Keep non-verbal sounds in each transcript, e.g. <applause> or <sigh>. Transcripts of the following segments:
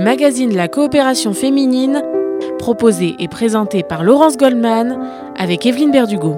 magazine La coopération féminine, proposé et présenté par Laurence Goldman avec Evelyne Berdugo.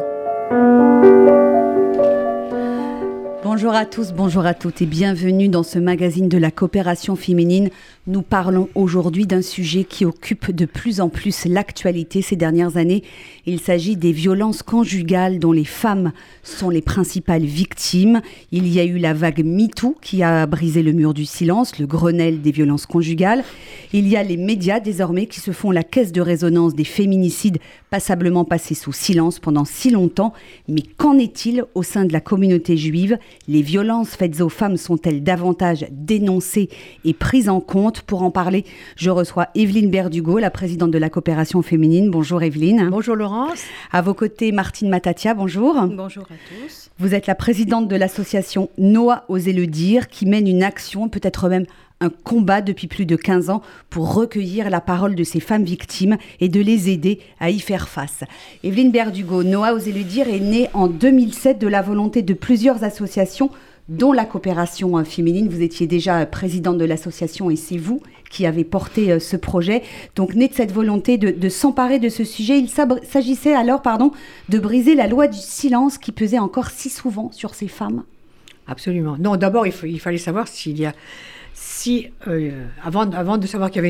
Bonjour à tous, bonjour à toutes et bienvenue dans ce magazine de la coopération féminine. Nous parlons aujourd'hui d'un sujet qui occupe de plus en plus l'actualité ces dernières années. Il s'agit des violences conjugales dont les femmes sont les principales victimes. Il y a eu la vague MeToo qui a brisé le mur du silence, le Grenelle des violences conjugales. Il y a les médias désormais qui se font la caisse de résonance des féminicides passablement passés sous silence pendant si longtemps. Mais qu'en est-il au sein de la communauté juive Les violences faites aux femmes sont-elles davantage dénoncées et prises en compte Pour en parler, je reçois Evelyne Berdugo, la présidente de la coopération féminine. Bonjour Evelyne. Bonjour Laurence. À vos côtés, Martine Matatia, bonjour. Bonjour à tous. Vous êtes la présidente de l'association Noah Osez le dire, qui mène une action, peut-être même un combat depuis plus de 15 ans pour recueillir la parole de ces femmes victimes et de les aider à y faire face. Evelyne Berdugo, Noah Osez le dire, est née en 2007 de la volonté de plusieurs associations dont la coopération féminine. Vous étiez déjà présidente de l'association et c'est vous qui avez porté ce projet. Donc, né de cette volonté de, s'emparer de ce sujet, il s'agissait alors pardon, de briser la loi du silence qui pesait encore si souvent sur ces femmes? Absolument. Non, d'abord, il, fallait savoir s'il y a si, euh, avant, de savoir qu'il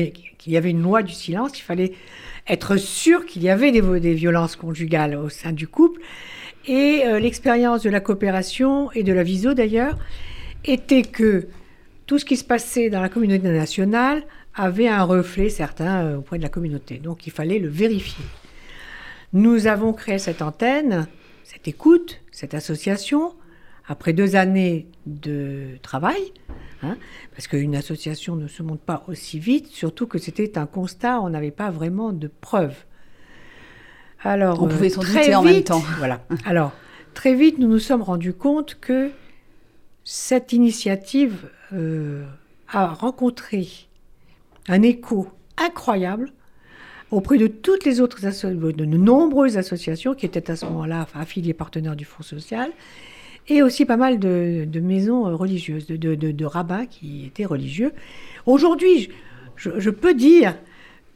y, avait, une loi du silence, il fallait être sûr qu'il y avait des, des, violences conjugales au sein du couple. Et euh, l'expérience de la coopération et de la viso d'ailleurs était que tout ce qui se passait dans la communauté nationale avait un reflet certain euh, auprès de la communauté. Donc il fallait le vérifier. Nous avons créé cette antenne, cette écoute, cette association, après deux années de travail, Hein parce qu'une association ne se monte pas aussi vite, surtout que c'était un constat, on n'avait pas vraiment de preuves. Alors, on pouvait s'en douter en même temps. Voilà. <laughs> Alors, très vite, nous nous sommes rendus compte que cette initiative euh, a rencontré un écho incroyable auprès de toutes les autres de nombreuses associations qui étaient à ce moment-là affiliées partenaires du Fonds social et aussi pas mal de, maisons euh, religieuses, de, de, rabbins qui étaient religieux. Aujourd'hui, je, peux dire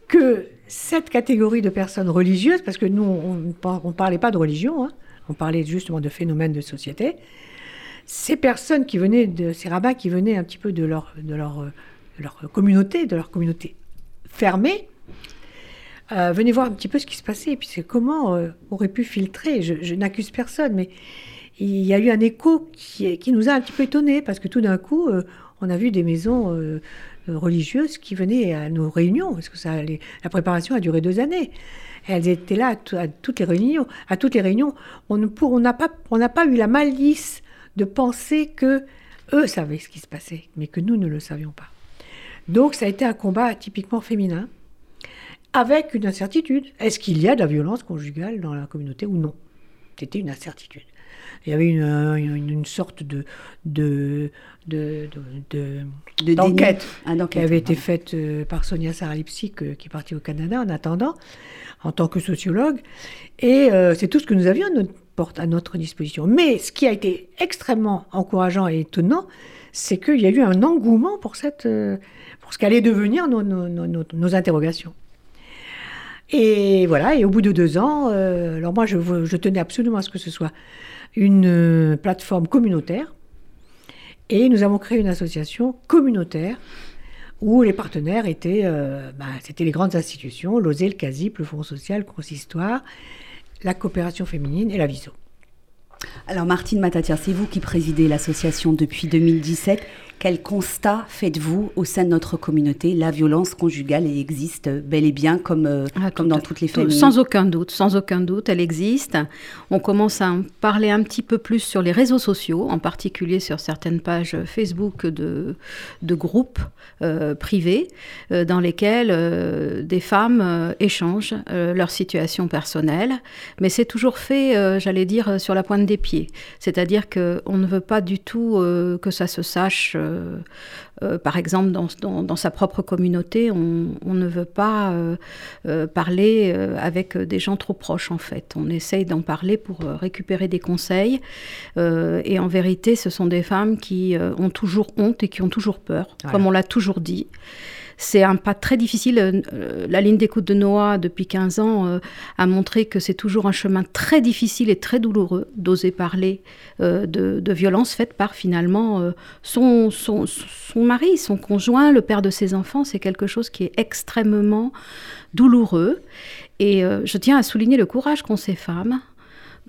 que cette catégorie de personnes religieuses, parce que nous, on ne parlait pas de religion, hein, on parlait justement de phénomènes de société, ces personnes qui venaient de ces rabbins qui venaient un petit peu de leur, de leur, de leur communauté, de leur communauté fermée, euh, venaient voir un petit peu ce qui se passait, puis c'est comment euh, aurait pu filtrer. Je n'accuse personne, mais il y a eu un écho qui, nous a un petit peu étonnés, parce que tout d'un coup, euh, on a vu des maisons euh, religieuses qui venaient à nos réunions, parce que la préparation a duré deux années. Elles étaient là à, toutes les réunions. À toutes les réunions, on n'a pas, pas eu la malice de penser que eux savaient ce qui se passait, mais que nous ne le savions pas. Donc ça a été un combat typiquement féminin, avec une incertitude. Est-ce qu'il y a de la violence conjugale dans la communauté ou non? C'était une incertitude il y avait une, une, une sorte de, de, de, de, d'enquête qui avait été faite euh, par Sonia Saralipsik, euh, qui est partie au Canada en attendant, en tant que sociologue. Et euh, c'est tout ce que nous avions à notre, porte, à notre disposition. Mais ce qui a été extrêmement encourageant et étonnant, c'est qu'il y a eu un engouement pour, cette, pour ce qu'allaient devenir nos, nos, nos, nos interrogations. Et voilà, et au bout de deux ans, euh, alors moi je, je, tenais absolument à ce que ce soit une euh, plateforme communautaire, et nous avons créé une association communautaire où les partenaires étaient, euh, bah, c'était les grandes institutions, l'OSE, le CASIP, le Fonds social, le Consistoire, la coopération féminine et la VISO. Alors Martine Matatia, c'est vous qui présidez l'association depuis 2017. Quel constat faites-vous au sein de notre communauté? La violence conjugale existe bel et bien comme, euh, ah, comme dans toutes les familles Sans aucun doute, sans aucun doute, elle existe. On commence à en parler un petit peu plus sur les réseaux sociaux, en particulier sur certaines pages Facebook de, de groupes euh, privés euh, dans lesquels euh, des femmes échangent leur situation personnelle. Mais c'est toujours fait, j'allais dire, sur la pointe des pieds. C'est-à-dire qu'on ne veut pas du tout que ça se sache euh, euh, par exemple, dans, dans, dans, sa propre communauté, on, on ne veut pas euh, parler avec des gens trop proches, en fait. On essaye d'en parler pour récupérer des conseils. et en vérité, ce sont des femmes qui ont toujours honte et qui ont toujours peur, voilà. comme on l'a toujours dit. C'est un pas très difficile. Euh, la ligne d'écoute de Noah, depuis 15 ans, euh, a montré que c'est toujours un chemin très difficile et très douloureux d'oser parler de, de violences faites par finalement son, son, son, mari, son conjoint, le père de ses enfants. C'est quelque chose qui est extrêmement douloureux. Et je tiens à souligner le courage qu'ont ces femmes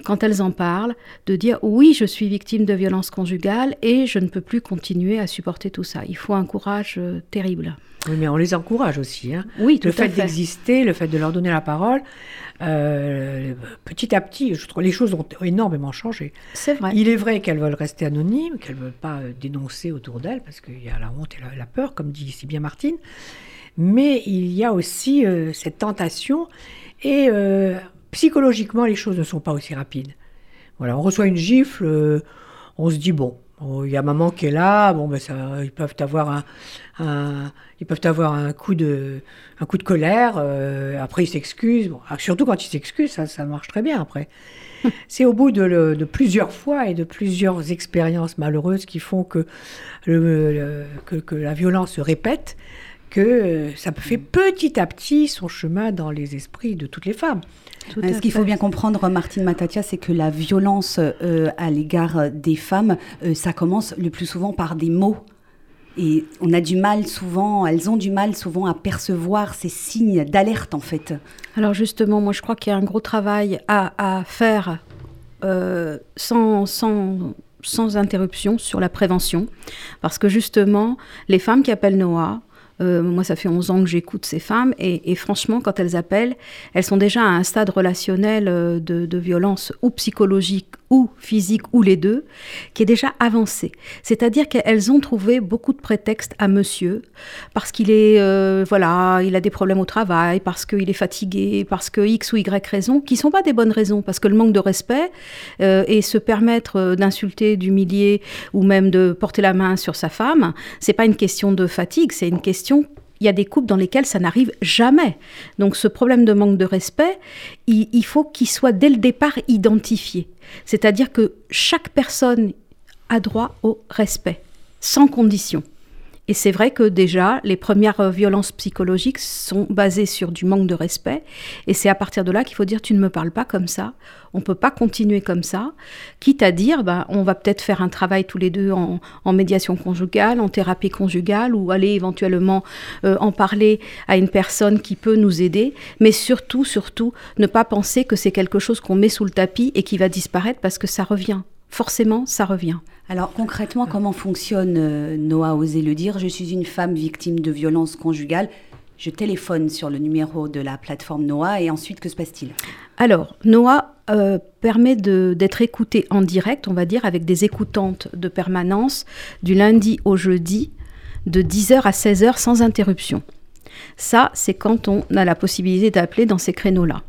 quand elles en parlent, de dire oui, je suis victime de violences conjugales et je ne peux plus continuer à supporter tout ça. Il faut un courage euh, terrible. Oui, mais on les encourage aussi. Hein. Oui, le fait, d'exister, le fait de leur donner la parole, euh, petit à petit, je trouve les choses ont énormément changé. C'est vrai. Il est vrai qu'elles veulent rester anonymes, qu'elles ne veulent pas euh, dénoncer autour d'elles, parce qu'il y a la honte et la, peur, comme dit si bien Martine. Mais il y a aussi cette tentation et psychologiquement, les choses ne sont pas aussi rapides. Voilà, on reçoit une gifle, euh, on se dit bon, il y a maman qui est là, bon ben ça, ils peuvent avoir un, ils peuvent avoir un coup de, un coup de colère. Euh, après ils s'excusent. Bon, ah, surtout quand ils s'excusent, ça, ça marche très bien après. <laughs> C'est au bout de, de, plusieurs fois et de plusieurs expériences malheureuses qui font que, le, que, que, la violence se répète que euh, ça fait petit à petit son chemin dans les esprits de toutes les femmes. Euh, ce qu'il faut bien comprendre, Martine Matatia, c'est que la violence euh, à l'égard des femmes, euh, ça commence le plus souvent par des mots. Et on a du mal souvent, elles ont du mal souvent à percevoir ces signes d'alerte en fait. Alors justement, moi je crois qu'il y a un gros travail à, faire sans, sans, sans interruption sur la prévention. Parce que justement, les femmes qui appellent Noah, euh, moi, ça fait 11 ans que j'écoute ces femmes et, franchement, quand elles appellent, elles sont déjà à un stade relationnel euh, de, violence ou psychologique ou physique ou les deux, qui est déjà avancé. C'est-à-dire qu'elles ont trouvé beaucoup de prétextes à monsieur parce qu'il est, euh, voilà, il a des problèmes au travail, parce qu'il est fatigué, parce que X ou Y raisons, qui sont pas des bonnes raisons, parce que le manque de respect et se permettre d'insulter, d'humilier ou même de porter la main sur sa femme, c'est pas une question de fatigue, c'est une question il y a des couples dans lesquels ça n'arrive jamais. Donc ce problème de manque de respect, il, faut qu'il soit dès le départ identifié. C'est-à-dire que chaque personne a droit au respect, sans condition. Et c'est vrai que déjà, les premières euh, violences psychologiques sont basées sur du manque de respect. Et c'est à partir de là qu'il faut dire tu ne me parles pas comme ça, on ne peut pas continuer comme ça. Quitte à dire bah, on va peut-être faire un travail tous les deux en, médiation conjugale, en thérapie conjugale, ou aller éventuellement euh, en parler à une personne qui peut nous aider. Mais surtout, surtout, ne pas penser que c'est quelque chose qu'on met sous le tapis et qui va disparaître parce que ça revient. Forcément, ça revient. Alors concrètement, comment fonctionne euh, Noah Osez le dire? Je suis une femme victime de violences conjugales. Je téléphone sur le numéro de la plateforme Noah et ensuite que se passe-t-il? Alors, Noah euh, permet d'être écouté en direct, on va dire, avec des écoutantes de permanence du lundi au jeudi de 10h à 16h sans interruption. Ça, c'est quand on a la possibilité d'appeler dans ces créneaux-là.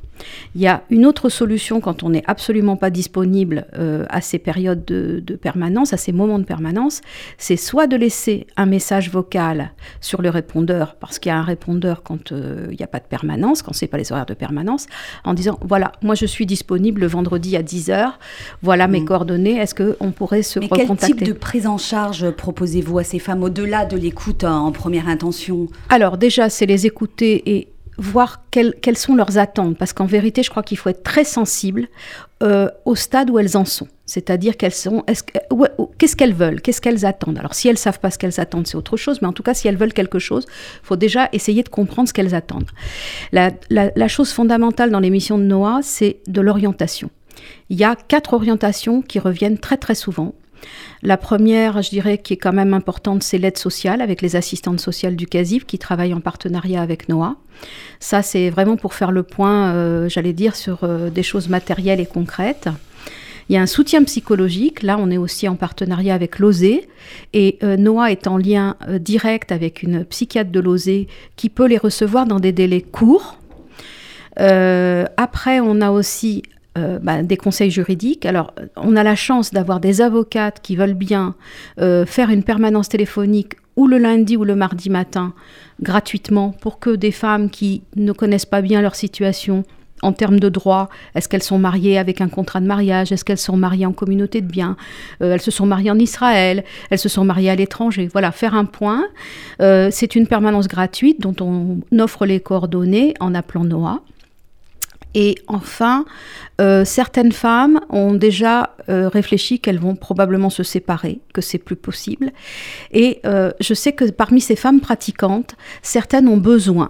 Il y a une autre solution quand on n'est absolument pas disponible euh, à ces périodes de, permanence, à ces moments de permanence, c'est soit de laisser un message vocal sur le répondeur, parce qu'il y a un répondeur quand euh, il n'y a pas de permanence, quand ce n'est pas les horaires de permanence, en disant voilà, moi je suis disponible le vendredi à 10h, voilà mes mm. coordonnées, est-ce qu'on pourrait se Mais recontacter Quel type de prise en charge proposez-vous à ces femmes au-delà de l'écoute en première intention? Alors déjà, c'est les écouter et voir quelles, sont leurs attentes, parce qu'en vérité, je crois qu'il faut être très sensible euh, au stade où elles en sont. C'est-à-dire qu'elles sont, qu'est-ce qu'elles veulent, qu'est-ce qu'elles attendent? Alors si elles savent pas ce qu'elles attendent, c'est autre chose, mais en tout cas, si elles veulent quelque chose, faut déjà essayer de comprendre ce qu'elles attendent. La, la chose fondamentale dans l'émission de Noah, c'est de l'orientation. Il y a quatre orientations qui reviennent très très souvent. La première, je dirais, qui est quand même importante, c'est l'aide sociale avec les assistantes sociales du CASIF qui travaillent en partenariat avec NOAA. Ça, c'est vraiment pour faire le point, euh, j'allais dire, sur euh, des choses matérielles et concrètes. Il y a un soutien psychologique. Là, on est aussi en partenariat avec l'OSE. Et euh, Noah est en lien direct avec une psychiatre de l'OSE qui peut les recevoir dans des délais courts. après, on a aussi euh, bah, des conseils juridiques. Alors, on a la chance d'avoir des avocates qui veulent bien euh, faire une permanence téléphonique ou le lundi ou le mardi matin gratuitement pour que des femmes qui ne connaissent pas bien leur situation en termes de droit, est-ce qu'elles sont mariées avec un contrat de mariage Est-ce qu'elles sont mariées en communauté de biens euh, Elles se sont mariées en Israël Elles se sont mariées à l'étranger Voilà, faire un point. C'est une permanence gratuite dont on offre les coordonnées en appelant Noah. Et enfin, euh, certaines femmes ont déjà réfléchi qu'elles vont probablement se séparer, que c'est plus possible. Et je sais que parmi ces femmes pratiquantes, certaines ont besoin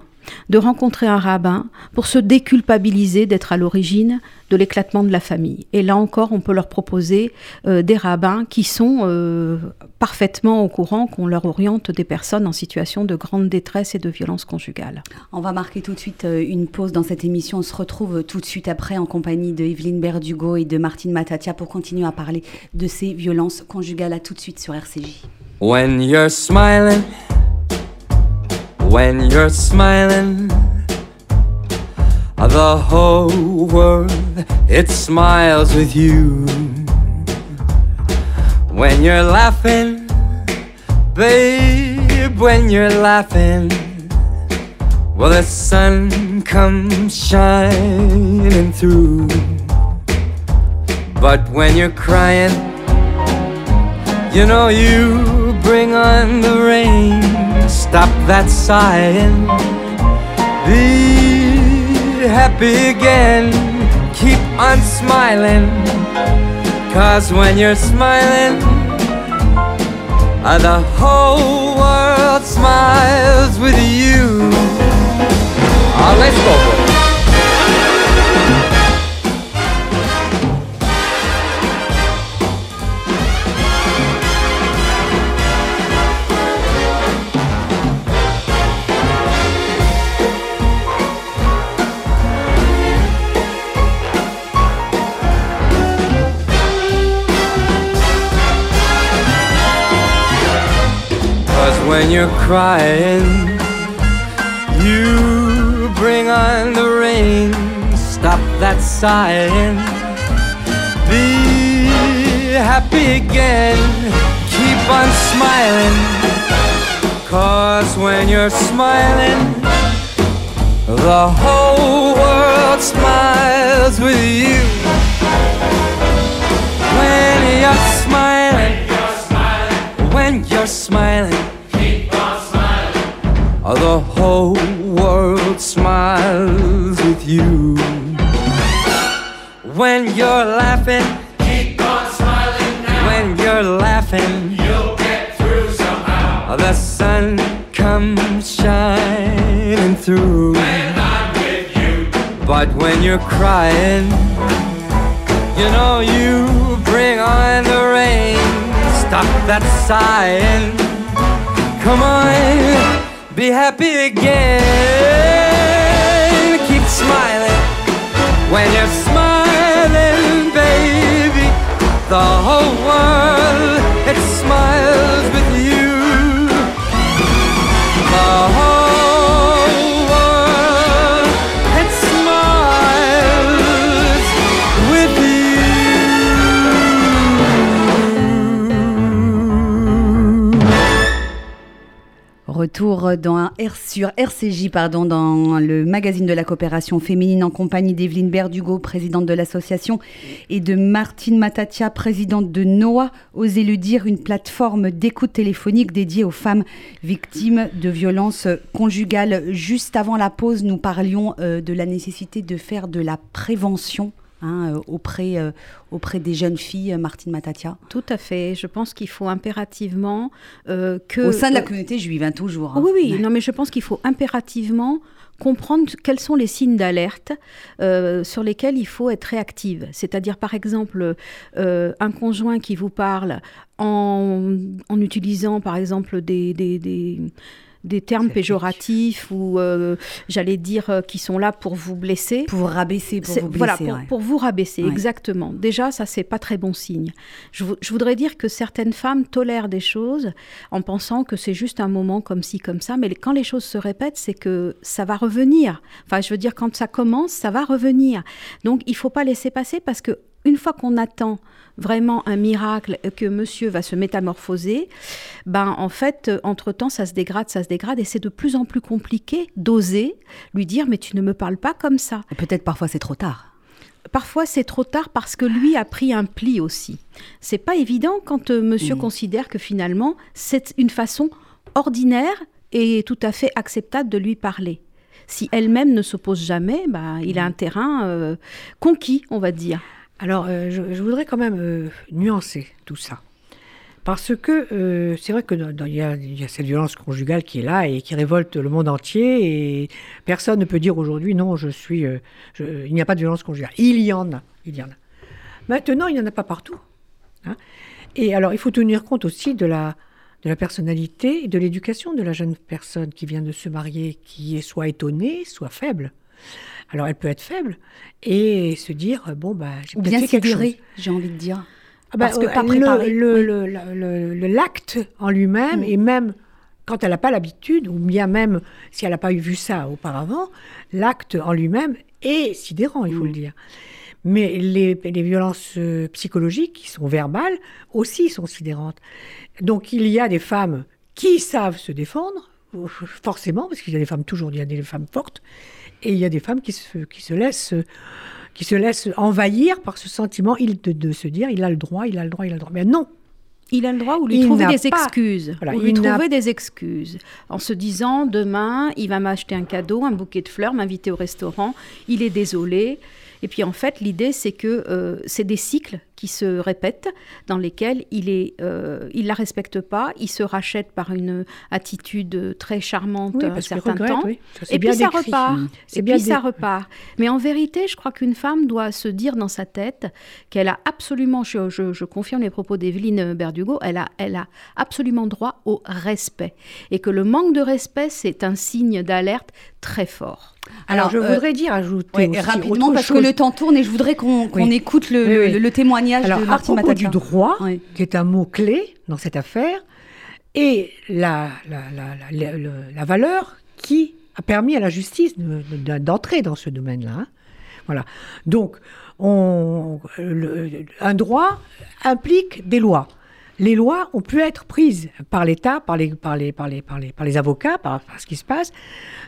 de rencontrer un rabbin pour se déculpabiliser d'être à l'origine de l'éclatement de la famille. Et là encore, on peut leur proposer euh, des rabbins qui sont euh, parfaitement au courant qu'on leur oriente des personnes en situation de grande détresse et de violence conjugale. On va marquer tout de suite euh, une pause dans cette émission. On se retrouve tout de suite après en compagnie de Evelyne Berdugo et de Martine Matatia pour continuer à parler de ces violences conjugales. À tout de suite sur RCJ. When you're smiling. When you're smiling, the whole world it smiles with you. When you're laughing, babe, when you're laughing, well, the sun comes shining through. But when you're crying, you know you bring on the rain stop that sighing. Be happy again, keep on smiling. Cause when you're smiling, the whole world smiles with you. Let's go, when you're crying. You bring on the rain, stop that sighing. Be happy again, keep on smiling. Cause when you're smiling, the whole world smiles with you. When you're smiling, when you're smiling the whole world smiles with you. When you're laughing, keep on smiling now. When you're laughing, you'll get through somehow. The sun comes shining through. When I'm with you. But when you're crying, you know you bring on the rain. Stop that sighing. Come on be happy again. Keep smiling when you're smiling, baby. The whole world it smiles with you. The Retour dans R sur RCJ, pardon, dans le magazine de la coopération féminine en compagnie d'Evelyne Berdugo, présidente de l'association, et de Martine Matatia, présidente de NOAH, Osez le dire, une plateforme d'écoute téléphonique dédiée aux femmes victimes de violences conjugales. Juste avant la pause, nous parlions euh, de la nécessité de faire de la prévention Hein, euh, auprès, euh, auprès des jeunes filles, Martine Matatia Tout à fait. Je pense qu'il faut impérativement euh, que... Au sein de la communauté juive, hein, toujours. Hein. Oui, oui. Non, mais je pense qu'il faut impérativement comprendre quels sont les signes d'alerte sur lesquels il faut être réactive. C'est-à-dire, par exemple, un conjoint qui vous parle en, en utilisant, par exemple, des, des, des des termes péjoratifs ou euh, j'allais dire euh, qui sont là pour vous blesser. Pour rabaisser, pour vous blesser. Voilà, pour, vous rabaisser, exactement. Déjà, ça, c'est pas très bon signe. Je, je, voudrais dire que certaines femmes tolèrent des choses en pensant que c'est juste un moment comme ci, comme ça, mais quand les choses se répètent, c'est que ça va revenir. Enfin, je veux dire, quand ça commence, ça va revenir. Donc, il faut pas laisser passer parce que une fois qu'on attend vraiment un miracle que monsieur va se métamorphoser, ben en fait, entre-temps, ça se dégrade, ça se dégrade, et c'est de plus en plus compliqué d'oser lui dire, mais tu ne me parles pas comme ça. Peut-être parfois c'est trop tard. Parfois, c'est trop tard parce que lui a pris un pli aussi. C'est pas évident quand euh, monsieur considère que finalement, c'est une façon ordinaire et tout à fait acceptable de lui parler. Si elle-même ne s'oppose jamais, bah, il a un terrain euh, conquis, on va dire. Alors, euh, je, voudrais quand même euh, nuancer tout ça. Parce que euh, c'est vrai que dans- dans- il y, y a cette violence conjugale qui est là et qui révolte le monde entier. Et personne ne peut dire aujourd'hui non, je suis, il n'y a pas de violence conjugale. Il y en a, il y en a. Maintenant, il n'y en a pas partout. hein. Et alors, il faut tenir compte aussi de la, de la personnalité et de l'éducation de la jeune personne qui vient de se marier, qui est soit étonnée, soit faible. Alors, elle peut être faible et se dire bon bah j'ai bien fait quelque chose. sidéré, j'ai envie de dire. Ah bah, Parce que euh, pas le- préparé, Le, oui. le- le- le- le- l'acte en lui-même, Mm. et même quand elle n'a pas l'habitude, ou bien même si elle n'a pas eu vu ça auparavant, l'acte en lui-même est sidérant, il faut Mm. le dire. Mais les, les violences euh, psychologiques, qui sont verbales, aussi sont sidérantes. Donc il y a des femmes qui savent se défendre, forcément, parce qu'il y a des femmes toujours, il y a des femmes fortes, et il y a des femmes qui se, qui se laissent qui se laissent envahir par ce sentiment il, de, de se dire il a le droit, il a le droit, il a le droit. Mais non, Il a le droit ou lui Il trouver des pas- excuses. Voilà, ou lui trouver des excuses. En se disant, demain, il va m'acheter un cadeau, un bouquet de fleurs, m'inviter au restaurant, il est désolé. Et puis en fait, l'idée, c'est que euh, c'est des cycles qui se répètent, dans lesquels il est, euh, il la respecte pas, il se rachète par une attitude très charmante Oui, un certain regrette, temps. oui. Ça, c'est Et puis ça repart. Et bien puis ça repart. Mais en vérité, je crois qu'une femme doit se dire dans sa tête qu'elle a absolument, je, je- je confirme les propos d'Evelyne Berdugo, elle a, elle a absolument droit au respect. Et que le manque de respect, c'est un signe d'alerte très fort. Alors, Alors, je euh, voudrais dire, ajouter Ouais, aussi rapidement, autre parce que le temps tourne et je voudrais qu'on qu'on Oui. écoute le, Oui, le- oui. le témoignage Alors, de à Martine propos du droit, Oui. qui est un mot clé dans cette affaire, et la, la, la, la- la- le- la valeur qui a permis à la justice de- de- d'entrer dans ce domaine-là. hein. Voilà. Donc, on, le- un droit implique des lois. Les lois ont pu être prises par l'État, par les, par, les, par, les, par, les, par les avocats, par, par ce qui se passe.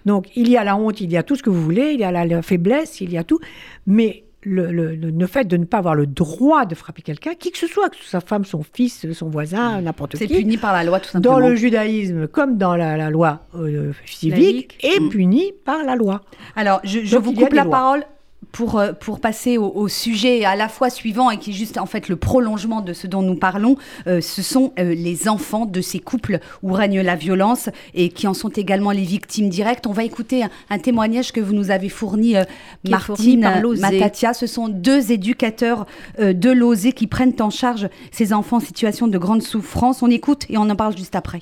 Donc, il y a la honte, il y a tout ce que vous voulez, il y a la, la faiblesse, il y a tout. Mais le, le, le- le fait de ne pas avoir le droit de frapper quelqu'un, qui que ce soit, que ce soit sa femme, son fils, son voisin, n'importe C'est qui, puni par la loi, tout simplement. dans le judaïsme comme dans la, la loi euh, civique, Laïque. est puni par la loi. Alors, je, je vous coupe la lois. parole pour, euh, pour passer au, au sujet à la fois suivant et qui est juste en fait le prolongement de ce dont nous parlons. Euh, ce sont euh, les enfants de ces couples où règne la violence et qui en sont également les victimes directes. On va écouter un, un témoignage que vous nous avez fourni, euh, fourni Martine l'Osé. Matatia. Ce sont deux éducateurs euh, de l'OSE qui prennent en charge ces enfants en situation de grande souffrance. On écoute et on en parle juste après.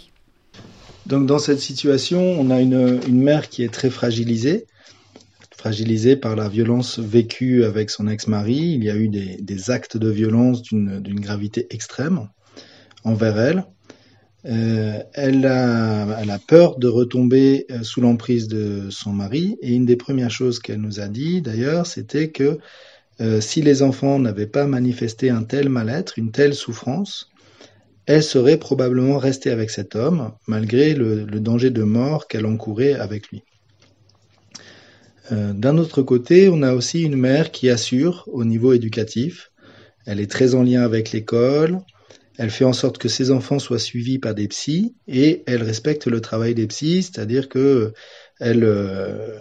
Donc dans cette situation, on a une, une mère qui est très fragilisée, fragilisée par la violence vécue avec son ex-mari. Il y a eu des, actes de violence d'une gravité extrême envers elle. Euh, elle, a, peur de retomber euh, sous l'emprise de son mari et une des premières choses qu'elle nous a dit d'ailleurs, c'était que euh, si les enfants n'avaient pas manifesté un tel mal-être, une telle souffrance, elle serait probablement restée avec cet homme, malgré le danger de mort qu'elle encourait avec lui. Euh, D'un autre côté, on a aussi une mère qui assure au niveau éducatif. Elle est très en lien avec l'école. Elle fait en sorte que ses enfants soient suivis par des psys et elle respecte le travail des psys, c'est-à-dire que elle, euh,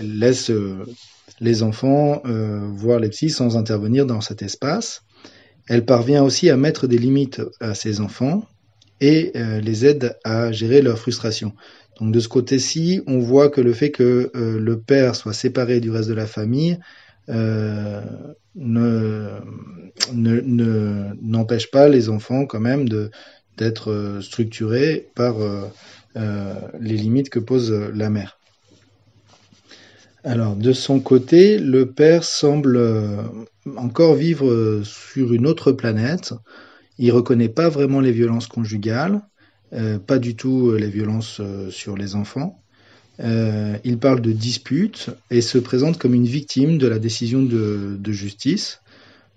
laisse euh, les enfants voir les psys sans intervenir dans cet espace. Elle parvient aussi à mettre des limites à ses enfants et euh, les aide à gérer leur frustration. Donc de ce côté-ci, on voit que le fait que euh, le père soit séparé du reste de la famille euh, ne ne- ne- n'empêche pas les enfants quand même d'être structurés par les limites que pose la mère. Alors, de son côté, le père semble encore vivre sur une autre planète. Il reconnaît pas vraiment les violences conjugales, euh, pas du tout euh, les violences euh, sur les enfants. Il parle de disputes et se présente comme une victime de la décision de, justice.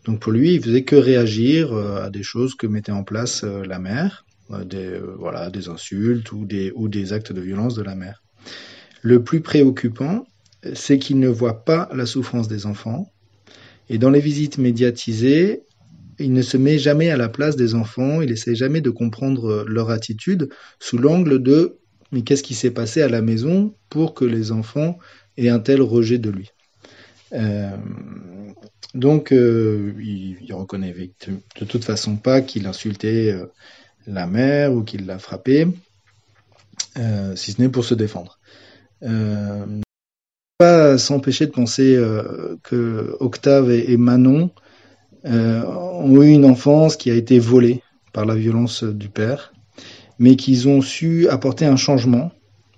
Donc pour lui, il faisait que réagir à des choses que mettait en place la mère, des, voilà, des insultes ou des actes de violence de la mère. Le plus préoccupant, c'est qu'il ne voit pas la souffrance des enfants. Et dans les visites médiatisées, il ne se met jamais à la place des enfants, il essaie jamais de comprendre euh, leur attitude sous l'angle de mais qu'est-ce qui s'est passé à la maison pour que les enfants aient un tel rejet de lui? Euh, donc, euh, il, il reconnaît de, toute façon pas qu'il insultait la mère ou qu'il l'a frappée, si ce n'est pour se défendre. Pas s'empêcher de penser que Octave et, Manon ont eu une enfance qui a été volée par la violence du père, mais qu'ils ont su apporter un changement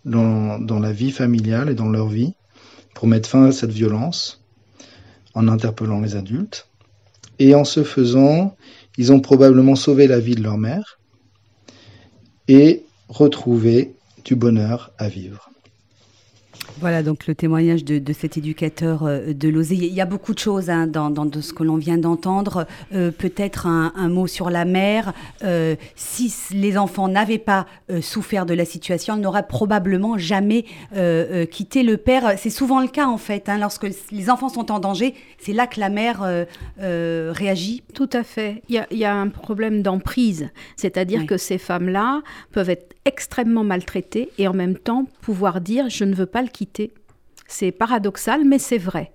dans, dans la vie familiale et dans leur vie pour mettre fin à cette violence en interpellant les adultes. Et en ce faisant, ils ont probablement sauvé la vie de leur mère et retrouvé du bonheur à vivre. Voilà donc le témoignage de, de cet éducateur euh, de Lozé. Il y a beaucoup de choses hein, dans, dans de ce que l'on vient d'entendre. Euh, Peut-être un, un, mot sur la mère. Euh, si les enfants n'avaient pas euh, souffert de la situation, ils n'auraient probablement jamais quitté le père. C'est souvent le cas en fait. Hein, lorsque les enfants sont en danger, c'est là que la mère réagit. Tout à fait. Il y a, il y a un problème d'emprise. C'est-à-dire Oui. que ces femmes-là peuvent être extrêmement maltraitées et en même temps pouvoir dire je ne veux pas le quitter. C'est paradoxal, mais c'est vrai.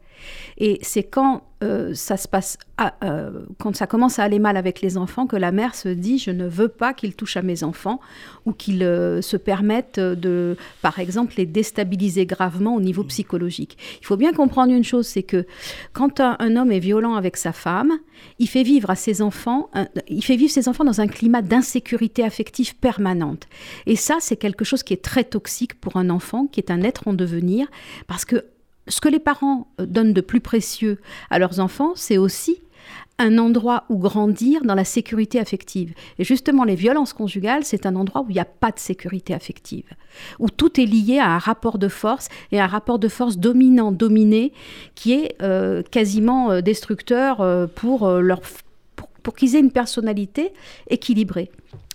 Et c'est quand euh, ça se passe, euh, quand ça commence à aller mal avec les enfants, que la mère se dit je ne veux pas qu'il touche à mes enfants ou qu'il euh, se permette de, par exemple, les déstabiliser gravement au niveau psychologique. Il faut bien comprendre une chose, c'est que quand un, homme est violent avec sa femme, il fait vivre à ses enfants, il fait vivre ses enfants dans un climat d'insécurité affective permanente. Et ça, c'est quelque chose qui est très toxique pour un enfant, qui est un être en devenir, parce que ce que les parents euh, donnent de plus précieux à leurs enfants, c'est aussi un endroit où grandir dans la sécurité affective. Et justement, les violences conjugales, c'est un endroit où il n'y a pas de sécurité affective, où tout est lié à un rapport de force et un rapport de force dominant-dominé qui est euh, quasiment euh, destructeur pour, pour, qu'ils aient une personnalité équilibrée.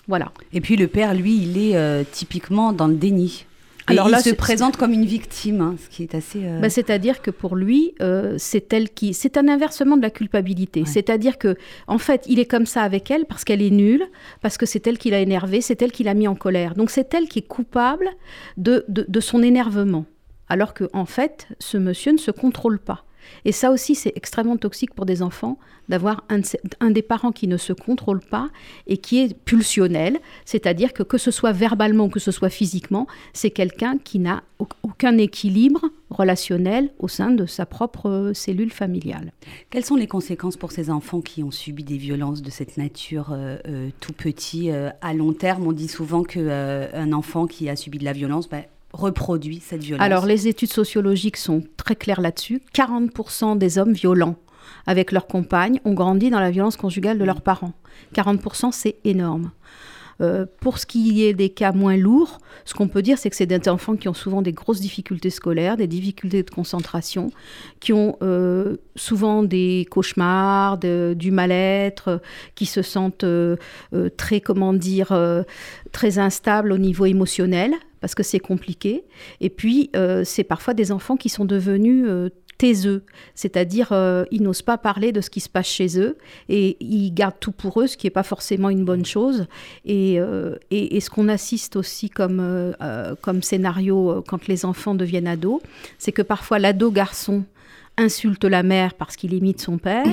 Voilà. Et puis le père, lui, il est typiquement dans le déni. Et Alors il là, se c'est- présente comme une victime, hein, ce qui est assez. euh, Bah, C'est-à-dire que pour lui, euh, c'est elle qui, c'est un inversement de la culpabilité. Ouais. C'est-à-dire que, en fait, il est comme ça avec elle parce qu'elle est nulle, parce que c'est elle qui l'a énervé, c'est elle qui l'a mis en colère. Donc c'est elle qui est coupable de, de, de son énervement, alors que en fait, ce monsieur ne se contrôle pas. Et ça aussi, c'est extrêmement toxique pour des enfants d'avoir un, des parents qui ne se contrôle pas et qui est pulsionnel, c'est-à-dire que que ce soit verbalement ou que ce soit physiquement, c'est quelqu'un qui n'a au- aucun équilibre relationnel au sein de sa propre cellule familiale. Quelles sont les conséquences pour ces enfants qui ont subi des violences de cette nature euh, euh, tout petit euh, à long terme? On dit souvent que euh, un enfant qui a subi de la violence bah, reproduit cette violence. Alors, les études sociologiques sont très claires là-dessus. 40% des hommes violents avec leurs compagnes ont grandi dans la violence conjugale de leurs parents. 40%, c'est énorme. Euh, pour ce qui est des cas moins lourds, ce qu'on peut dire, c'est que c'est des enfants qui ont souvent des grosses difficultés scolaires, des difficultés de concentration, qui ont euh, souvent des cauchemars, du mal-être, qui se sentent euh, très, comment dire, très instables au niveau émotionnel, parce que c'est compliqué. Et puis, euh, c'est parfois des enfants qui sont devenus euh, taiseux, c'est-à-dire euh, ils n'osent pas parler de ce qui se passe chez eux et ils gardent tout pour eux, ce qui n'est pas forcément une bonne chose. Et, euh, et, et ce qu'on assiste aussi comme, euh, comme scénario quand les enfants deviennent ados, c'est que parfois l'ado garçon insulte la mère parce qu'il imite son père,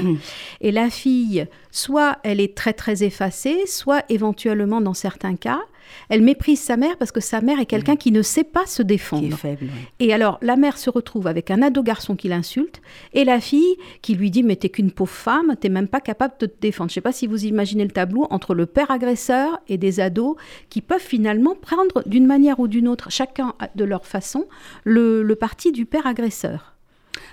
et la fille, soit elle est très très effacée, soit éventuellement dans certains cas, elle méprise sa mère parce que sa mère est quelqu'un qui ne sait pas se qui est défendre. faible. Et alors, la mère se retrouve avec un ado garçon qui l'insulte et la fille qui lui dit Mais t'es qu'une pauvre femme, t'es même pas capable de te défendre. Je sais pas si vous imaginez le tableau entre le père agresseur et des ados qui peuvent finalement prendre d'une manière ou d'une autre, chacun de leur façon, le, le parti du père agresseur.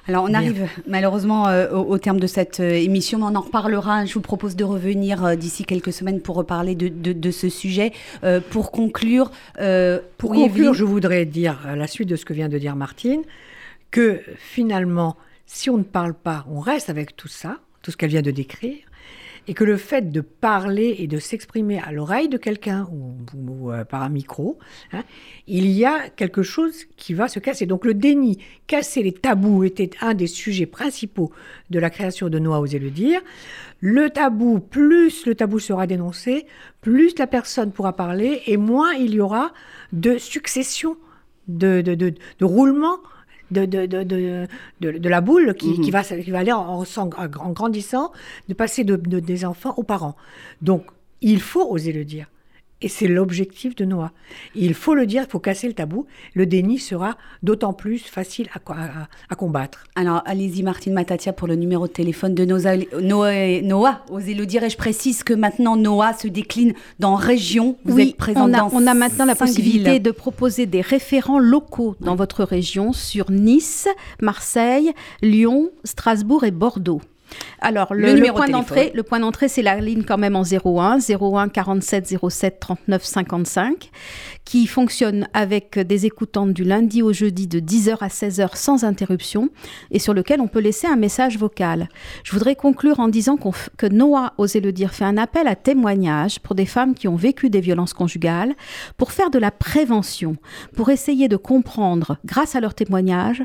Alors on Bien. arrive malheureusement euh, au, au terme de cette euh, émission, mais on en reparlera. Je vous propose de revenir euh, d'ici quelques semaines pour reparler de, de- de ce sujet. Pour conclure, Pour conclure, Evelyne je voudrais dire, à la suite de ce que vient de dire Martine, que finalement, si on ne parle pas, on reste avec tout ça, tout ce qu'elle vient de décrire, et que le fait de parler et de s'exprimer à l'oreille de quelqu'un ou, euh, par un micro, hein, il y a quelque chose qui va se casser. Donc le déni, casser les tabous était un des sujets principaux de la création de Noah Oser le dire. Le tabou, plus le tabou sera dénoncé, plus la personne pourra parler et moins il y aura de succession, de, de, de, de roulement de, de, de, de, la boule qui, qui va, qui va aller en, en grandissant, de passer de, de- des enfants aux parents. Donc, il faut oser le dire. Et c'est l'objectif de Noah. Il faut le dire, il faut casser le tabou. Le déni sera d'autant plus facile à, co- à- à combattre. Alors, allez-y, Martine Matatia, pour le numéro de téléphone de Noah, Noah, Noah, osez le dire. Et je précise que maintenant, Noah se décline dans région. Vous oui, êtes présent on a, dans on a maintenant la possibilité villes. de proposer des référents locaux dans votre région sur Nice, Marseille, Lyon, Strasbourg et Bordeaux. Alors, le, Le le point de d'entrée, le point d'entrée, c'est la ligne quand même en 01, 01 47 07 39 55, qui fonctionne avec des écoutantes du lundi au jeudi de 10h à 16h sans interruption et sur lequel on peut laisser un message vocal. Je voudrais conclure en disant que Noah, osez le dire, fait un appel à témoignage pour des femmes qui ont vécu des violences conjugales, pour faire de la prévention, pour essayer de comprendre, grâce à leurs témoignages,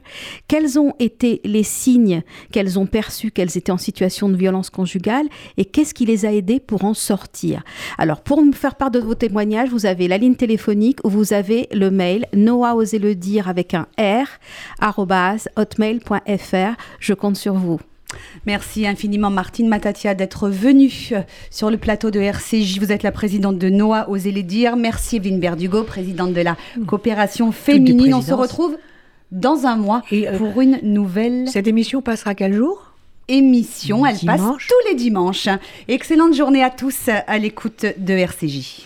quels ont été les signes qu'elles ont perçus qu'elles étaient en situation de violence conjugale et qu'est-ce qui les a aidées pour en sortir. Alors, pour me faire part de vos témoignages, vous avez la ligne téléphonique ou vous avez le mail Noah, osez le dire avec un R, hotmail.fr. Je compte sur vous. Merci infiniment Martine Matatia d'être venue euh, sur le plateau de RCJ. Vous êtes la présidente de Noah, osez le dire. Merci Evelyne Berdugo, présidente de la coopération féminine. On se retrouve dans un mois Et, euh, pour une nouvelle Cette émission passera quel jour? Émission. Elle passe tous les dimanches. Excellente journée à tous à l'écoute de RCJ.